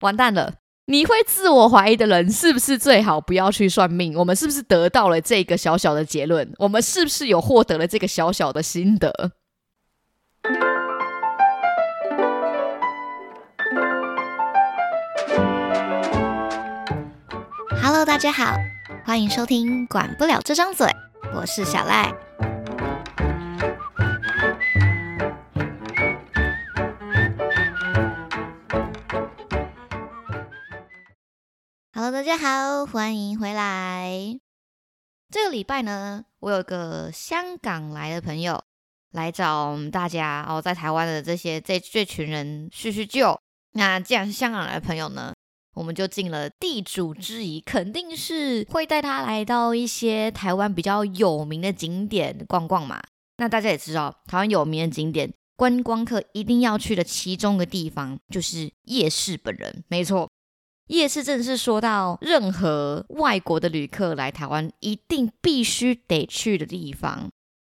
完蛋了！你会自我怀疑的人，是不是最好不要去算命？我们是不是得到了这个小小的结论？我们是不是有获得了这个小小的心得？Hello，大家好，欢迎收听《管不了这张嘴》，我是小赖。大家好，欢迎回来。这个礼拜呢，我有个香港来的朋友来找我们大家哦，在台湾的这些这这群人叙叙旧。那既然是香港来的朋友呢，我们就尽了地主之谊，肯定是会带他来到一些台湾比较有名的景点逛逛嘛。那大家也知道，台湾有名的景点，观光客一定要去的其中的地方就是夜市本人，没错。夜市真的是说到任何外国的旅客来台湾，一定必须得去的地方。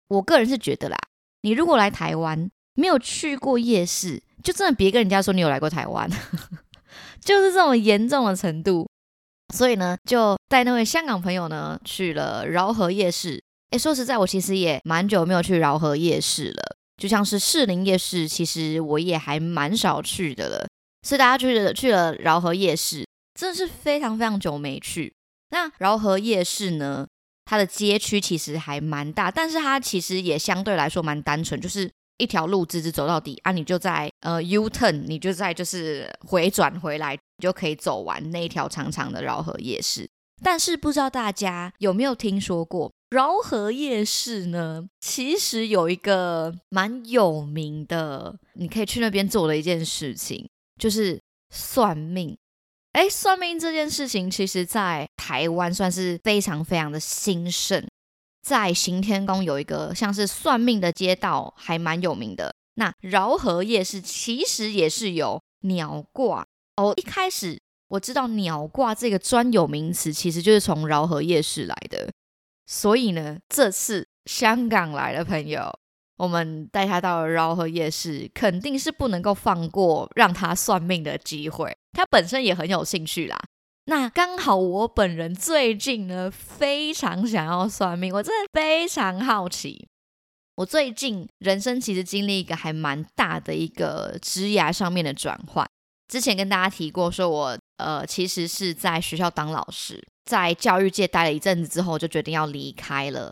我个人是觉得啦，你如果来台湾没有去过夜市，就真的别跟人家说你有来过台湾，就是这种严重的程度。所以呢，就带那位香港朋友呢去了饶河夜市。诶，说实在，我其实也蛮久没有去饶河夜市了，就像是士林夜市，其实我也还蛮少去的了。所以大家去了去了饶河夜市，真的是非常非常久没去。那饶河夜市呢，它的街区其实还蛮大，但是它其实也相对来说蛮单纯，就是一条路直直走到底啊，你就在呃 U turn，你就在就是回转回来，你就可以走完那一条长长的饶河夜市。但是不知道大家有没有听说过饶河夜市呢？其实有一个蛮有名的，你可以去那边做的一件事情。就是算命，哎，算命这件事情，其实在台湾算是非常非常的兴盛。在行天宫有一个像是算命的街道，还蛮有名的。那饶河夜市其实也是有鸟卦哦。一开始我知道鸟卦这个专有名词，其实就是从饶河夜市来的。所以呢，这次香港来的朋友。我们带他到了饶河夜市，肯定是不能够放过让他算命的机会。他本身也很有兴趣啦。那刚好我本人最近呢，非常想要算命，我真的非常好奇。我最近人生其实经历一个还蛮大的一个枝芽上面的转换。之前跟大家提过，说我呃其实是在学校当老师，在教育界待了一阵子之后，就决定要离开了。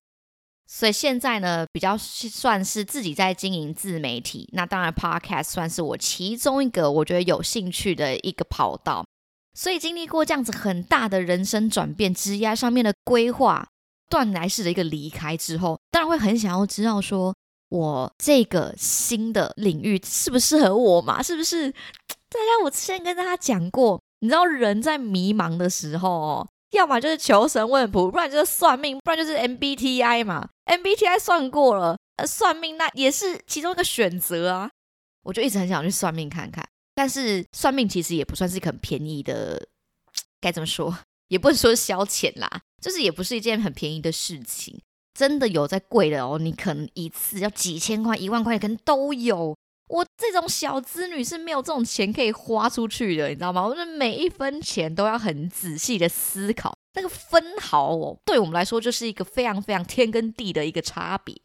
所以现在呢，比较算是自己在经营自媒体。那当然，Podcast 算是我其中一个我觉得有兴趣的一个跑道。所以经历过这样子很大的人生转变、枝桠上面的规划、断来式的一个离开之后，当然会很想要知道，说我这个新的领域适不适合我嘛？是不是？大家，我之前跟大家讲过，你知道人在迷茫的时候。要么就是求神问卜，不然就是算命，不然就是 MBTI 嘛。MBTI 算过了，呃，算命那也是其中一个选择啊。我就一直很想去算命看看，但是算命其实也不算是很便宜的，该怎么说？也不能说消遣啦，就是也不是一件很便宜的事情。真的有在贵的哦，你可能一次要几千块、一万块，可能都有。我这种小资女是没有这种钱可以花出去的，你知道吗？我的每一分钱都要很仔细的思考，那个分毫哦，对我们来说就是一个非常非常天跟地的一个差别。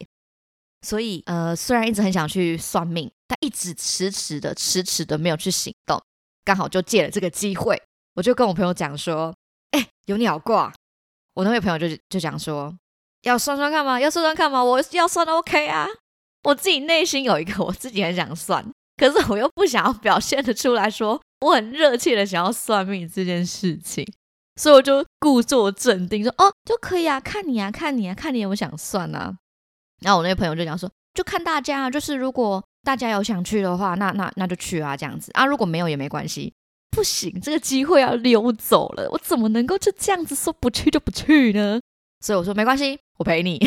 所以，呃，虽然一直很想去算命，但一直迟迟的、迟迟的没有去行动。刚好就借了这个机会，我就跟我朋友讲说：“哎，有鸟卦。”我那位朋友就就讲说：“要算算看吗？要算算看吗？我要算 OK 啊。”我自己内心有一个，我自己很想算，可是我又不想要表现的出来说我很热切的想要算命这件事情，所以我就故作镇定说：“哦，就可以啊，看你啊，看你啊，看你有没有想算啊。”然后我那个朋友就讲说：“就看大家，就是如果大家有想去的话，那那那就去啊，这样子啊，如果没有也没关系。不行，这个机会要溜走了，我怎么能够就这样子说不去就不去呢？所以我说没关系，我陪你。”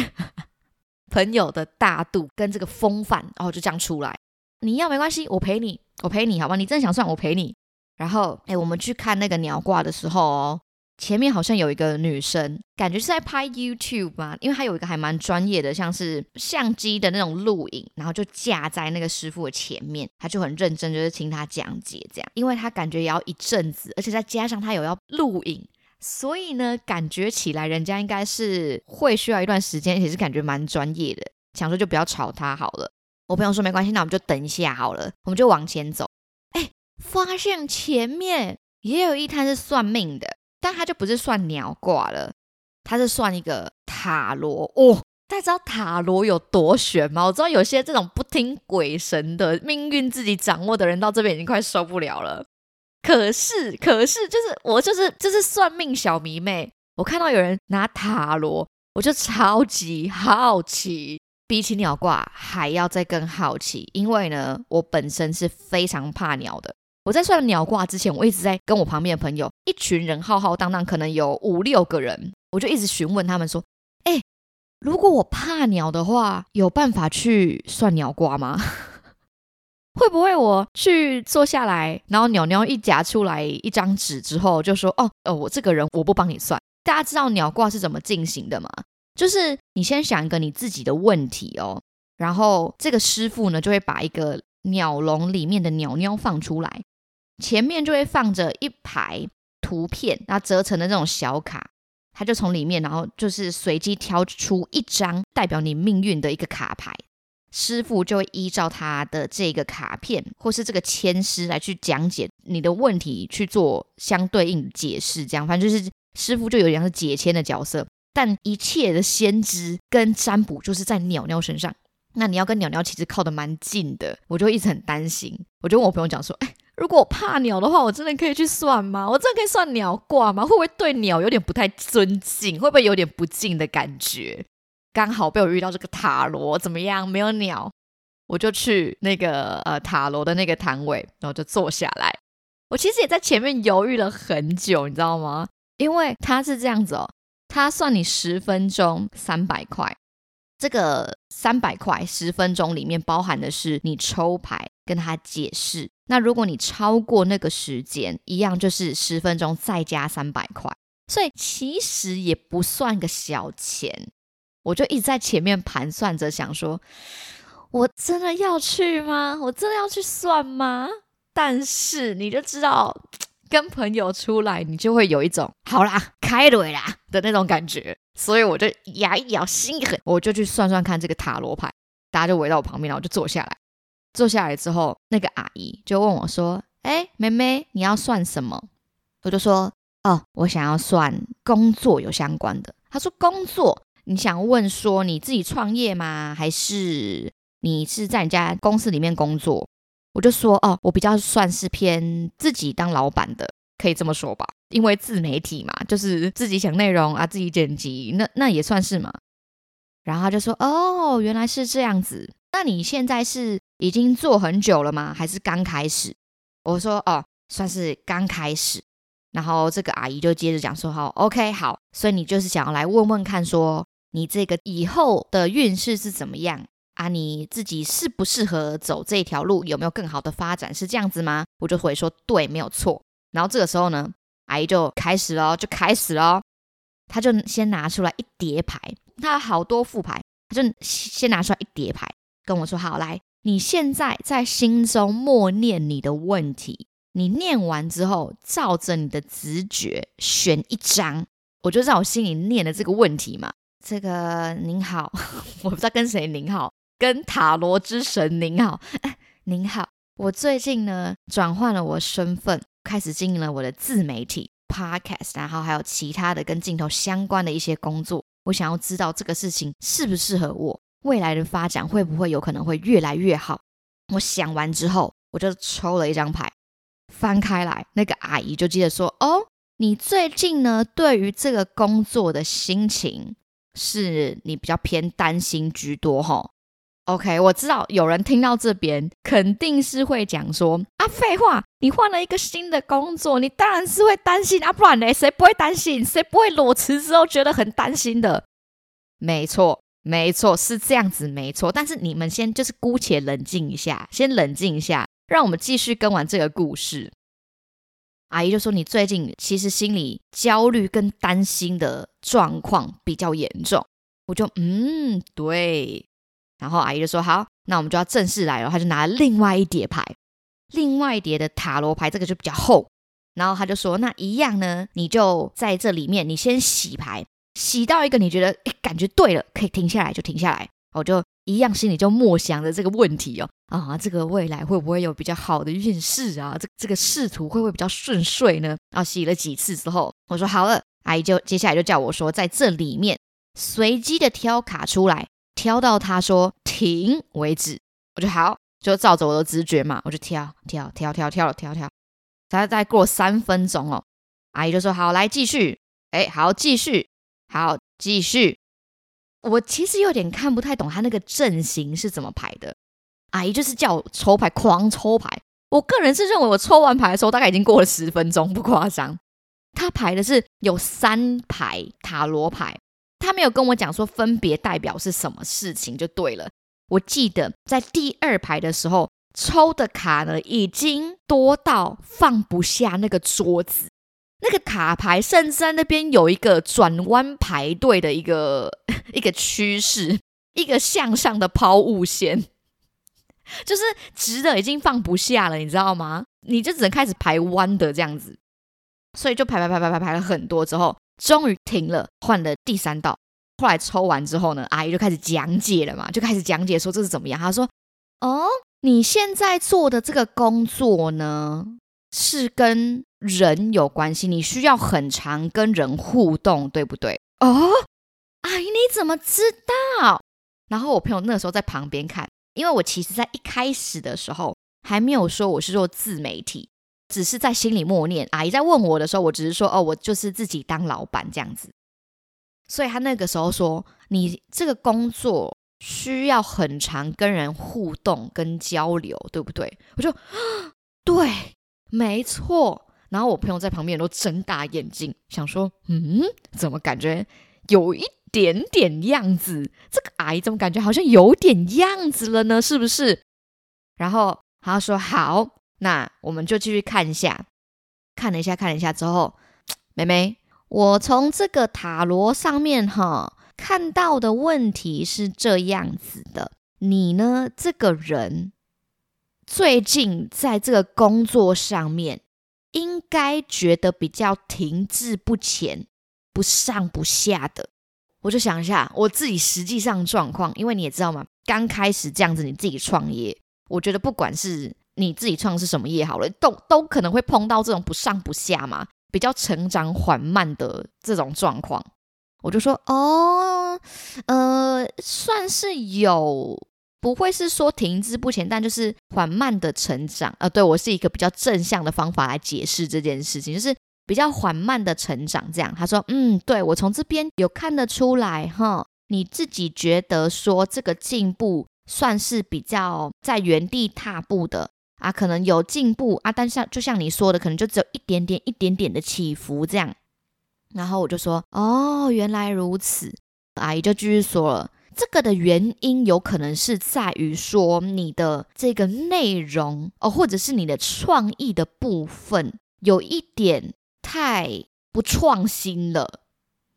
朋友的大度跟这个风范，然后就这样出来。你要没关系，我陪你，我陪你，好吧？你真的想算，我陪你。然后，哎，我们去看那个鸟挂的时候哦，前面好像有一个女生，感觉是在拍 YouTube 吧，因为她有一个还蛮专业的，像是相机的那种录影，然后就架在那个师傅的前面，她就很认真，就是听他讲解这样，因为她感觉也要一阵子，而且再加上她有要录影，所以呢，感觉起来人家应该是会需要一段时间，也是感觉蛮专业的，想说就不要吵他好了。我朋友说没关系，那我们就等一下好了，我们就往前走。哎，发现前面也有一摊是算命的。但他就不是算鸟卦了，他是算一个塔罗哦。大家知道塔罗有多玄吗？我知道有些这种不听鬼神的命运自己掌握的人，到这边已经快受不了了。可是，可是，就是我就是就是算命小迷妹，我看到有人拿塔罗，我就超级好奇，比起鸟卦还要再更好奇，因为呢，我本身是非常怕鸟的。我在算鸟卦之前，我一直在跟我旁边的朋友，一群人浩浩荡荡，可能有五六个人，我就一直询问他们说：“哎，如果我怕鸟的话，有办法去算鸟卦吗？会不会我去坐下来，然后鸟鸟一夹出来一张纸之后，就说：哦，呃，我这个人我不帮你算。大家知道鸟卦是怎么进行的吗？就是你先想一个你自己的问题哦，然后这个师傅呢就会把一个鸟笼里面的鸟鸟放出来。”前面就会放着一排图片，然后折成的那种小卡，他就从里面，然后就是随机挑出一张代表你命运的一个卡牌，师傅就会依照他的这个卡片或是这个签师来去讲解你的问题，去做相对应解释。这样，反正就是师傅就有点像是解签的角色，但一切的先知跟占卜就是在鸟鸟身上。那你要跟鸟鸟其实靠得蛮近的，我就一直很担心，我就问我朋友讲说，哎。如果我怕鸟的话，我真的可以去算吗？我真的可以算鸟卦吗？会不会对鸟有点不太尊敬？会不会有点不敬的感觉？刚好被我遇到这个塔罗，怎么样？没有鸟，我就去那个呃塔罗的那个摊位，然后就坐下来。我其实也在前面犹豫了很久，你知道吗？因为他是这样子哦，他算你十分钟三百块。这个三百块十分钟里面包含的是你抽牌跟他解释。那如果你超过那个时间，一样就是十分钟再加三百块，所以其实也不算个小钱。我就一直在前面盘算着，想说我真的要去吗？我真的要去算吗？但是你就知道，跟朋友出来，你就会有一种好啦，开怼啦的那种感觉。所以我就牙一咬，心一狠，我就去算算看这个塔罗牌。大家就围到我旁边，然后就坐下来。坐下来之后，那个阿姨就问我说：“哎，妹妹，你要算什么？”我就说：“哦，我想要算工作有相关的。”她说：“工作？你想问说你自己创业吗？还是你是在你家公司里面工作？”我就说：“哦，我比较算是偏自己当老板的，可以这么说吧？因为自媒体嘛，就是自己想内容啊，自己剪辑，那那也算是嘛。”然后他就说：“哦，原来是这样子。那你现在是？”已经做很久了吗？还是刚开始？我说哦，算是刚开始。然后这个阿姨就接着讲说：“好，OK，好。所以你就是想要来问问看，说你这个以后的运势是怎么样啊？你自己适不适合走这条路？有没有更好的发展？是这样子吗？”我就回说：“对，没有错。”然后这个时候呢，阿姨就开始了，就开始了。他就先拿出来一叠牌，他有好多副牌，他就先拿出来一叠牌，跟我说：“好，来。”你现在在心中默念你的问题，你念完之后，照着你的直觉选一张，我就在我心里念的这个问题嘛。这个您好，我不知道跟谁您好，跟塔罗之神您好，您好。我最近呢转换了我身份，开始经营了我的自媒体 podcast，然后还有其他的跟镜头相关的一些工作。我想要知道这个事情适不适合我。未来的发展会不会有可能会越来越好？我想完之后，我就抽了一张牌，翻开来，那个阿姨就接着说：“哦，你最近呢，对于这个工作的心情，是你比较偏担心居多，哈。”OK，我知道有人听到这边肯定是会讲说：“啊，废话，你换了一个新的工作，你当然是会担心啊，不然呢，谁不会担心？谁不会裸辞之后觉得很担心的？”没错。没错，是这样子，没错。但是你们先就是姑且冷静一下，先冷静一下，让我们继续跟完这个故事。阿姨就说你最近其实心里焦虑跟担心的状况比较严重。我就嗯对，然后阿姨就说好，那我们就要正式来了。他就拿了另外一叠牌，另外一叠的塔罗牌，这个就比较厚。然后他就说那一样呢，你就在这里面，你先洗牌，洗到一个你觉得哎感觉对了，可以停下来就停下来。我就一样心里就默想着这个问题哦啊，这个未来会不会有比较好的运势啊？这这个仕途会不会比较顺遂呢？啊，洗了几次之后，我说好了，阿姨就接下来就叫我说在这里面。随机的挑卡出来，挑到他说停为止，我就好，就照着我的直觉嘛，我就挑挑挑挑挑挑挑。再再过三分钟哦，阿姨就说好，来继续，哎，好继续，好继续。我其实有点看不太懂他那个阵型是怎么排的。阿姨就是叫我抽牌，狂抽牌。我个人是认为我抽完牌的时候大概已经过了十分钟，不夸张。他排的是有三排塔罗牌。他没有跟我讲说分别代表是什么事情就对了。我记得在第二排的时候抽的卡呢，已经多到放不下那个桌子，那个卡牌甚至在那边有一个转弯排队的一个一个趋势，一个向上的抛物线，就是直的已经放不下了，你知道吗？你就只能开始排弯的这样子，所以就排排排排排排了很多之后。终于停了，换了第三道。后来抽完之后呢，阿姨就开始讲解了嘛，就开始讲解说这是怎么样。她说：“哦，你现在做的这个工作呢，是跟人有关系，你需要很长跟人互动，对不对？”哦，阿姨你怎么知道？然后我朋友那时候在旁边看，因为我其实在一开始的时候还没有说我是做自媒体。只是在心里默念。阿姨在问我的时候，我只是说：“哦，我就是自己当老板这样子。”所以他那个时候说：“你这个工作需要很长跟人互动跟交流，对不对？”我就：“对，没错。”然后我朋友在旁边都睁大眼睛，想说：“嗯，怎么感觉有一点点样子？这个癌怎么感觉好像有点样子了呢？是不是？”然后他说：“好。”那我们就继续看一下，看了一下，看了一下之后，妹妹，我从这个塔罗上面哈看到的问题是这样子的：你呢，这个人最近在这个工作上面，应该觉得比较停滞不前、不上不下的。我就想一下我自己实际上状况，因为你也知道嘛，刚开始这样子你自己创业，我觉得不管是你自己创是什么业好了，都都可能会碰到这种不上不下嘛，比较成长缓慢的这种状况。我就说哦，呃，算是有，不会是说停滞不前，但就是缓慢的成长。呃，对我是一个比较正向的方法来解释这件事情，就是比较缓慢的成长。这样，他说，嗯，对我从这边有看得出来哈，你自己觉得说这个进步算是比较在原地踏步的。啊，可能有进步啊，但像就像你说的，可能就只有一点点、一点点的起伏这样。然后我就说，哦，原来如此。阿姨就继续说了，这个的原因有可能是在于说你的这个内容哦，或者是你的创意的部分有一点太不创新了。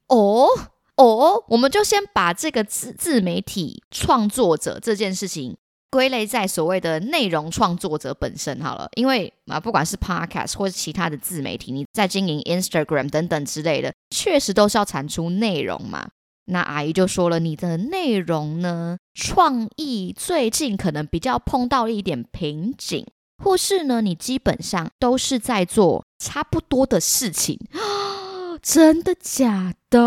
哦哦，我们就先把这个自自媒体创作者这件事情。归类在所谓的内容创作者本身好了，因为啊，不管是 podcast 或者其他的自媒体，你在经营 Instagram 等等之类的，确实都是要产出内容嘛。那阿姨就说了，你的内容呢，创意最近可能比较碰到一点瓶颈，或是呢，你基本上都是在做差不多的事情。真的假的？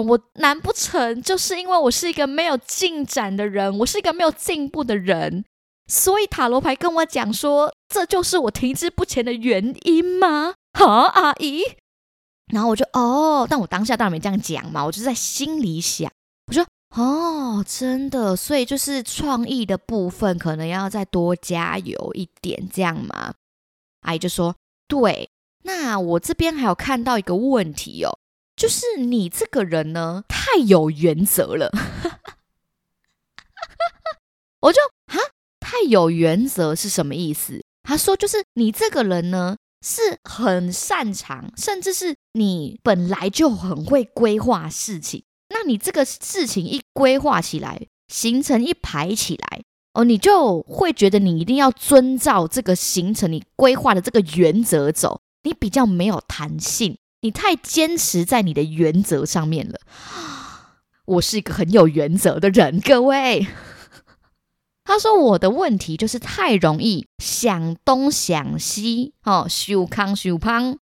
我难不成就是因为我是一个没有进展的人，我是一个没有进步的人，所以塔罗牌跟我讲说，这就是我停滞不前的原因吗？哈，阿姨。然后我就哦，但我当下当然没这样讲嘛，我就在心里想，我说哦，真的，所以就是创意的部分可能要再多加油一点，这样嘛？阿姨就说对。那我这边还有看到一个问题哦，就是你这个人呢太有原则了，我就哈太有原则是什么意思？他说就是你这个人呢是很擅长，甚至是你本来就很会规划事情。那你这个事情一规划起来，行程一排起来，哦，你就会觉得你一定要遵照这个行程你规划的这个原则走，你比较没有弹性，你太坚持在你的原则上面了。我是一个很有原则的人，各位。他说我的问题就是太容易想东想西，哦，修康修胖，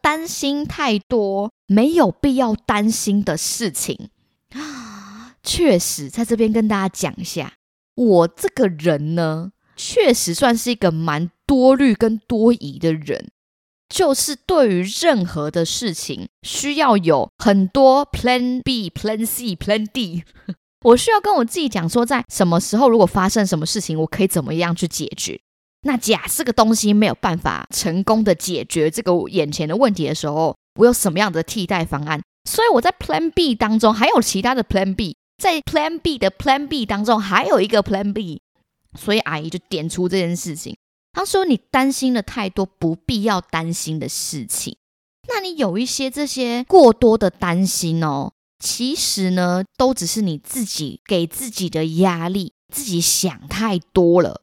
担心太多没有必要担心的事情啊。确实，在这边跟大家讲一下，我这个人呢，确实算是一个蛮多虑跟多疑的人，就是对于任何的事情，需要有很多 Plan B、Plan C、Plan D。我需要跟我自己讲说，在什么时候如果发生什么事情，我可以怎么样去解决？那假设个东西没有办法成功的解决这个眼前的问题的时候，我有什么样的替代方案？所以我在 Plan B 当中还有其他的 Plan B，在 Plan B 的 Plan B 当中还有一个 Plan B，所以阿姨就点出这件事情。她说：“你担心了太多不必要担心的事情，那你有一些这些过多的担心哦。”其实呢，都只是你自己给自己的压力，自己想太多了。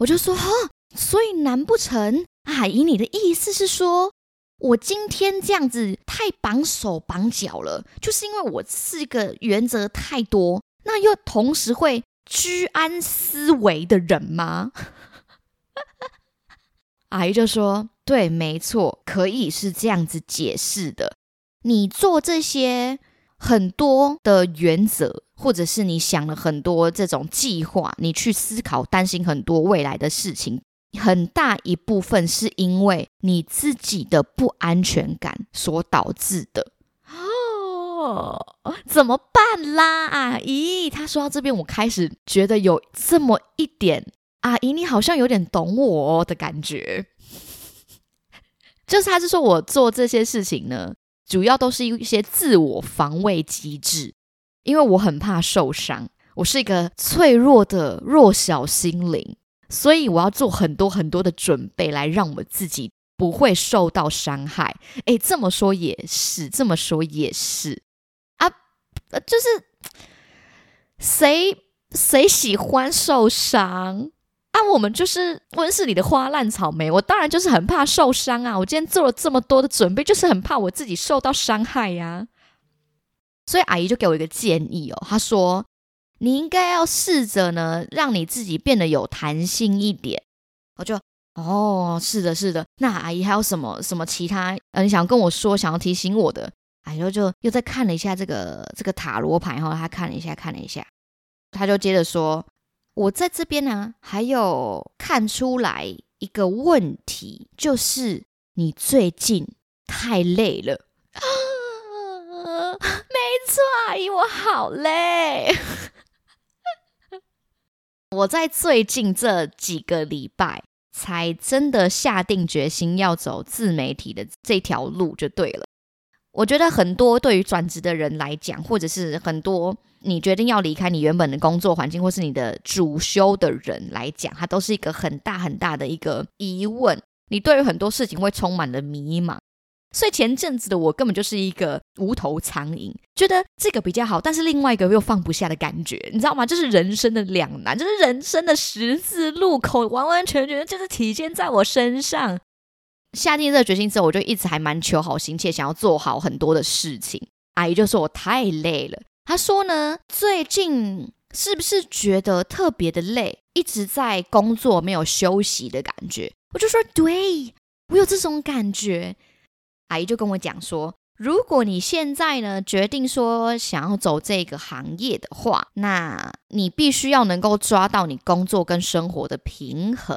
我就说哈，所以难不成阿姨你的意思是说，我今天这样子太绑手绑脚了，就是因为我是一个原则太多，那又同时会居安思危的人吗？阿姨就说，对，没错，可以是这样子解释的。你做这些。很多的原则，或者是你想了很多这种计划，你去思考、担心很多未来的事情，很大一部分是因为你自己的不安全感所导致的。哦，怎么办啦，阿姨？他说到这边，我开始觉得有这么一点，阿姨你好像有点懂我的感觉。就是他是说我做这些事情呢。主要都是一些自我防卫机制，因为我很怕受伤，我是一个脆弱的弱小心灵，所以我要做很多很多的准备，来让我自己不会受到伤害。诶，这么说也是，这么说也是啊，就是谁谁喜欢受伤？啊我们就是温室里的花烂草莓，我当然就是很怕受伤啊！我今天做了这么多的准备，就是很怕我自己受到伤害呀。所以阿姨就给我一个建议哦，她说你应该要试着呢，让你自己变得有弹性一点。我就哦，是的，是的。那阿姨还有什么什么其他呃，你想跟我说，想要提醒我的？阿姨就又再看了一下这个这个塔罗牌，然后她看了一下，看了一下，他就接着说。我在这边呢，还有看出来一个问题，就是你最近太累了。没错，阿姨，我好累。我在最近这几个礼拜，才真的下定决心要走自媒体的这条路，就对了。我觉得很多对于转职的人来讲，或者是很多你决定要离开你原本的工作环境，或是你的主修的人来讲，它都是一个很大很大的一个疑问。你对于很多事情会充满了迷茫，所以前阵子的我根本就是一个无头苍蝇，觉得这个比较好，但是另外一个又放不下的感觉，你知道吗？就是人生的两难，就是人生的十字路口，完完全全就是体现在我身上。下定这个决心之后，我就一直还蛮求好心切，想要做好很多的事情。阿姨就说我太累了。她说呢，最近是不是觉得特别的累，一直在工作没有休息的感觉？我就说对，我有这种感觉。阿姨就跟我讲说，如果你现在呢决定说想要走这个行业的话，那你必须要能够抓到你工作跟生活的平衡，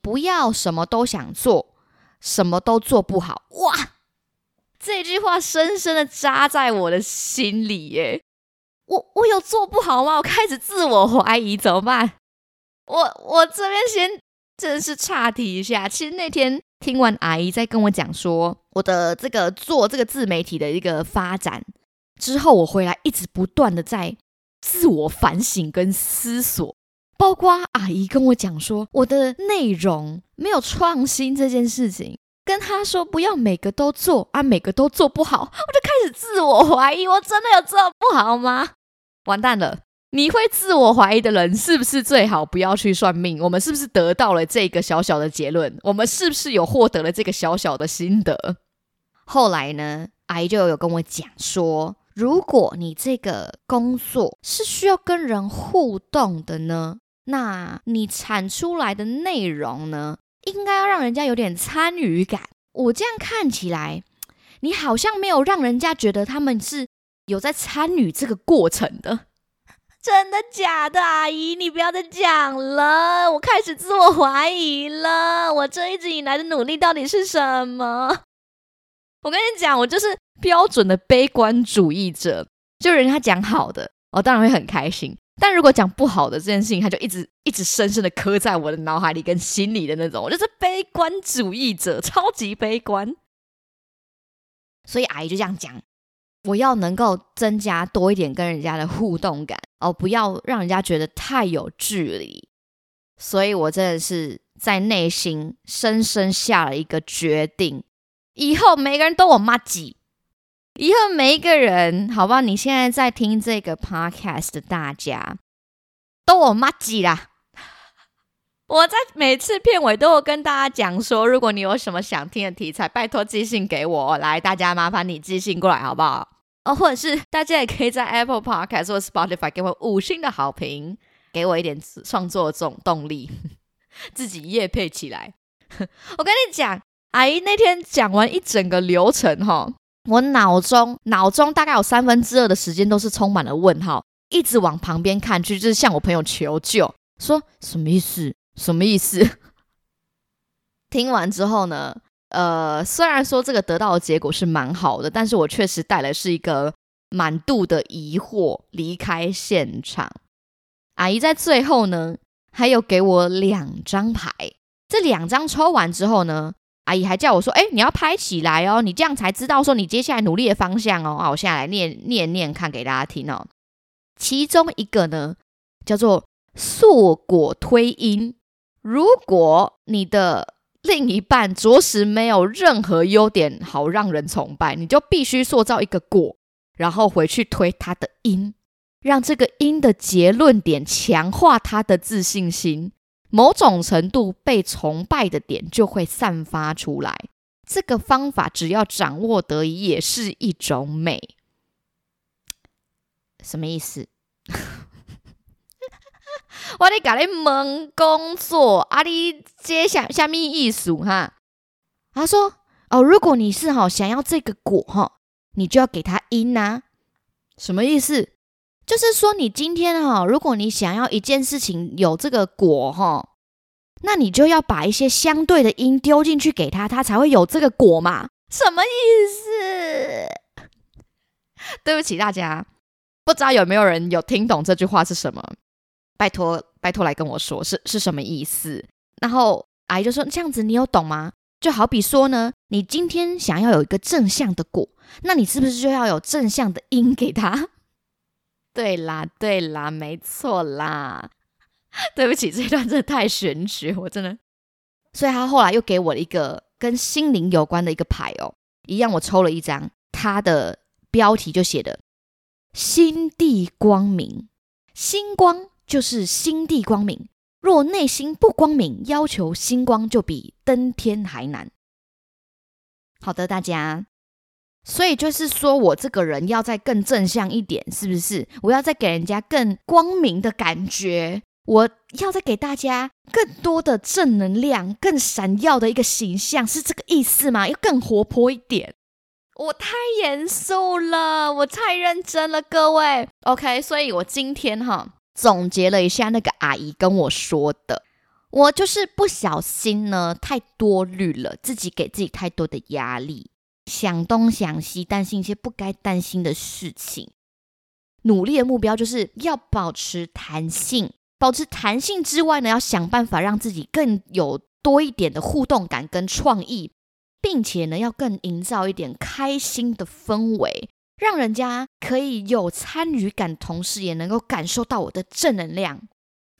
不要什么都想做。什么都做不好哇！这句话深深的扎在我的心里耶。我我有做不好吗？我开始自我怀疑，怎么办？我我这边先真是岔题一下。其实那天听完阿姨在跟我讲说我的这个做这个自媒体的一个发展之后，我回来一直不断的在自我反省跟思索。包括阿姨跟我讲说，我的内容没有创新这件事情，跟他说不要每个都做啊，每个都做不好，我就开始自我怀疑，我真的有做不好吗？完蛋了！你会自我怀疑的人，是不是最好不要去算命？我们是不是得到了这个小小的结论？我们是不是有获得了这个小小的心得？后来呢，阿姨就有跟我讲说，如果你这个工作是需要跟人互动的呢，那你产出来的内容呢？应该要让人家有点参与感。我这样看起来，你好像没有让人家觉得他们是有在参与这个过程的。真的假的，阿姨？你不要再讲了，我开始自我怀疑了。我这一直以来的努力到底是什么？我跟你讲，我就是标准的悲观主义者。就人家讲好的，我当然会很开心。但如果讲不好的这件事情，他就一直一直深深的刻在我的脑海里跟心里的那种，我就是悲观主义者，超级悲观。所以阿姨就这样讲，我要能够增加多一点跟人家的互动感哦，不要让人家觉得太有距离。所以我真的是在内心深深下了一个决定，以后每个人都我妈挤。以后每一个人，好吧，你现在在听这个 podcast 的大家，都我妈挤啦！我在每次片尾都有跟大家讲说，如果你有什么想听的题材，拜托寄信给我。来，大家麻烦你寄信过来，好不好？哦，或者是大家也可以在 Apple Podcast 或 Spotify 给我五星的好评，给我一点创作这种动力，自己夜配起来。我跟你讲，阿姨那天讲完一整个流程，哈。我脑中脑中大概有三分之二的时间都是充满了问号，一直往旁边看去，就是向我朋友求救，说什么意思？什么意思？听完之后呢，呃，虽然说这个得到的结果是蛮好的，但是我确实带来是一个满肚的疑惑离开现场。阿姨在最后呢，还有给我两张牌，这两张抽完之后呢。阿姨还叫我说：“哎，你要拍起来哦，你这样才知道说你接下来努力的方向哦。”啊，我现在来念念念看给大家听哦。其中一个呢叫做硕果推因，如果你的另一半着实没有任何优点好让人崇拜，你就必须塑造一个果，然后回去推他的因，让这个因的结论点强化他的自信心。某种程度被崇拜的点就会散发出来。这个方法只要掌握得宜，也是一种美。什么意思？我你搞你门工作，啊，你接下下面意思哈？他说：“哦，如果你是哈想要这个果哈，你就要给他因呐。什么意思？”就是说，你今天哈，如果你想要一件事情有这个果哈，那你就要把一些相对的因丢进去给他，他才会有这个果嘛？什么意思？对不起大家，不知道有没有人有听懂这句话是什么？拜托拜托来跟我说是是什么意思？然后阿姨就说：“这样子你有懂吗？就好比说呢，你今天想要有一个正向的果，那你是不是就要有正向的因给他？” 对啦，对啦，没错啦。对不起，这段真的太玄学，我真的。所以他后来又给我了一个跟心灵有关的一个牌哦，一样我抽了一张，它的标题就写的“心地光明”，星光就是心地光明。若内心不光明，要求星光就比登天还难。好的，大家。所以就是说，我这个人要再更正向一点，是不是？我要再给人家更光明的感觉，我要再给大家更多的正能量，更闪耀的一个形象，是这个意思吗？要更活泼一点。我太严肃了，我太认真了，各位。OK，所以我今天哈总结了一下那个阿姨跟我说的，我就是不小心呢太多虑了，自己给自己太多的压力。想东想西，担心一些不该担心的事情。努力的目标就是要保持弹性，保持弹性之外呢，要想办法让自己更有多一点的互动感跟创意，并且呢，要更营造一点开心的氛围，让人家可以有参与感，同时也能够感受到我的正能量。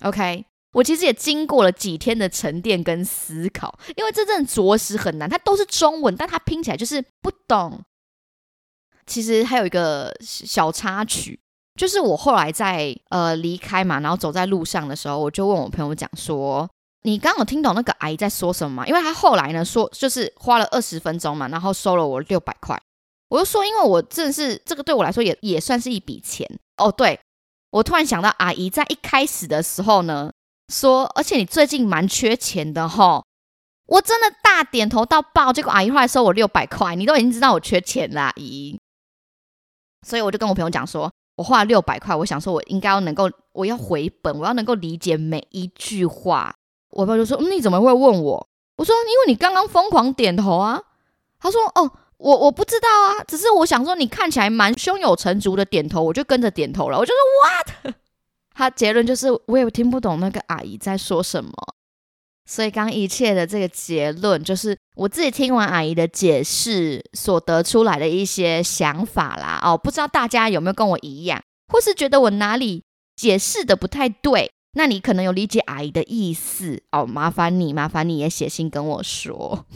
OK，我其实也经过了几天的沉淀跟思考，因为这真的着实很难，它都是中文，但它拼起来就是不懂。其实还有一个小插曲，就是我后来在呃离开嘛，然后走在路上的时候，我就问我朋友讲说：“你刚有听懂那个阿姨在说什么吗？”因为他后来呢说，就是花了二十分钟嘛，然后收了我六百块。我就说，因为我真的是这个对我来说也也算是一笔钱哦。对我突然想到，阿姨在一开始的时候呢。说，而且你最近蛮缺钱的哈，我真的大点头到爆，结果阿姨后来收我六百块，你都已经知道我缺钱了，阿姨。所以我就跟我朋友讲说，我花了六百块，我想说我应该要能够，我要回本，我要能够理解每一句话。我朋友就说，你怎么会问我？我说，因为你刚刚疯狂点头啊。他说，哦，我我不知道啊，只是我想说你看起来蛮胸有成竹的点头，我就跟着点头了。我就说，what？他结论就是，我也听不懂那个阿姨在说什么，所以刚一切的这个结论，就是我自己听完阿姨的解释所得出来的一些想法啦。哦，不知道大家有没有跟我一样，或是觉得我哪里解释的不太对？那你可能有理解阿姨的意思哦，麻烦你，麻烦你也写信跟我说。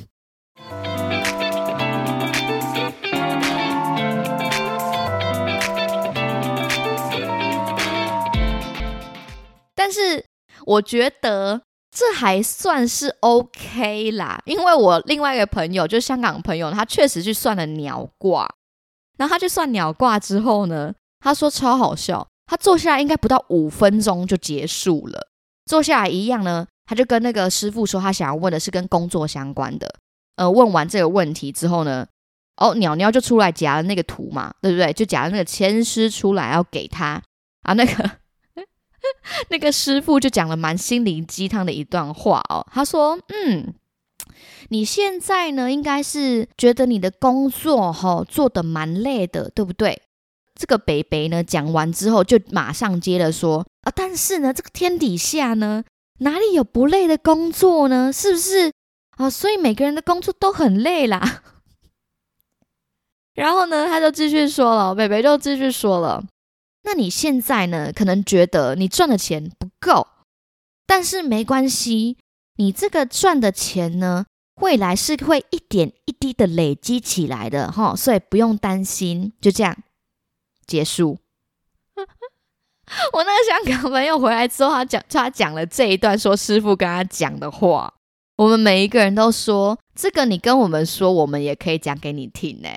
但是我觉得这还算是 OK 啦，因为我另外一个朋友，就香港朋友，他确实去算了鸟卦，然后他去算鸟卦之后呢，他说超好笑，他坐下来应该不到五分钟就结束了，坐下来一样呢，他就跟那个师傅说，他想要问的是跟工作相关的，呃，问完这个问题之后呢，哦，鸟鸟就出来夹了那个图嘛，对不对？就夹了那个签师出来要给他啊，那个。那个师傅就讲了蛮心灵鸡汤的一段话哦，他说：“嗯，你现在呢，应该是觉得你的工作哈做的蛮累的，对不对？”这个北北呢讲完之后，就马上接了说：“啊，但是呢，这个天底下呢，哪里有不累的工作呢？是不是啊？所以每个人的工作都很累啦。”然后呢，他就继续说了，北北就继续说了。那你现在呢？可能觉得你赚的钱不够，但是没关系，你这个赚的钱呢，未来是会一点一滴的累积起来的哈，所以不用担心。就这样结束。我那个香港朋友回来之后，他讲他讲了这一段，说师傅跟他讲的话，我们每一个人都说这个，你跟我们说，我们也可以讲给你听呢。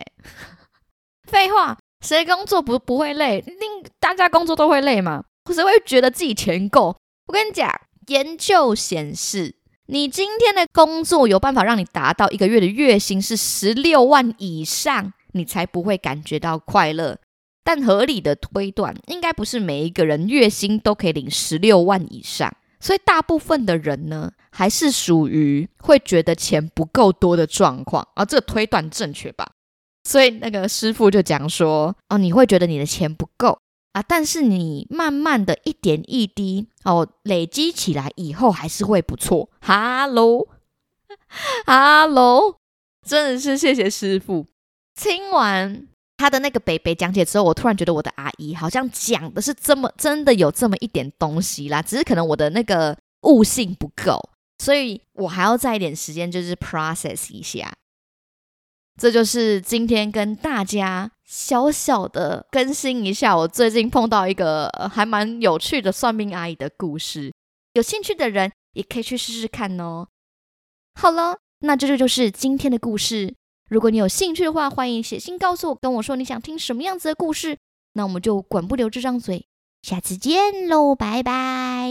废话。谁工作不不会累？另大家工作都会累嘛？谁会觉得自己钱够？我跟你讲，研究显示，你今天的工作有办法让你达到一个月的月薪是十六万以上，你才不会感觉到快乐。但合理的推断，应该不是每一个人月薪都可以领十六万以上，所以大部分的人呢，还是属于会觉得钱不够多的状况。啊，这个推断正确吧？所以那个师傅就讲说：“哦，你会觉得你的钱不够啊，但是你慢慢的一点一滴哦累积起来以后还是会不错。” Hello，Hello，真的是谢谢师傅。听完他的那个北北讲解之后，我突然觉得我的阿姨好像讲的是这么真的有这么一点东西啦，只是可能我的那个悟性不够，所以我还要再一点时间，就是 process 一下。这就是今天跟大家小小的更新一下，我最近碰到一个还蛮有趣的算命阿姨的故事，有兴趣的人也可以去试试看哦。好了，那这就就是今天的故事。如果你有兴趣的话，欢迎写信告诉我，跟我说你想听什么样子的故事。那我们就管不留这张嘴，下次见喽，拜拜。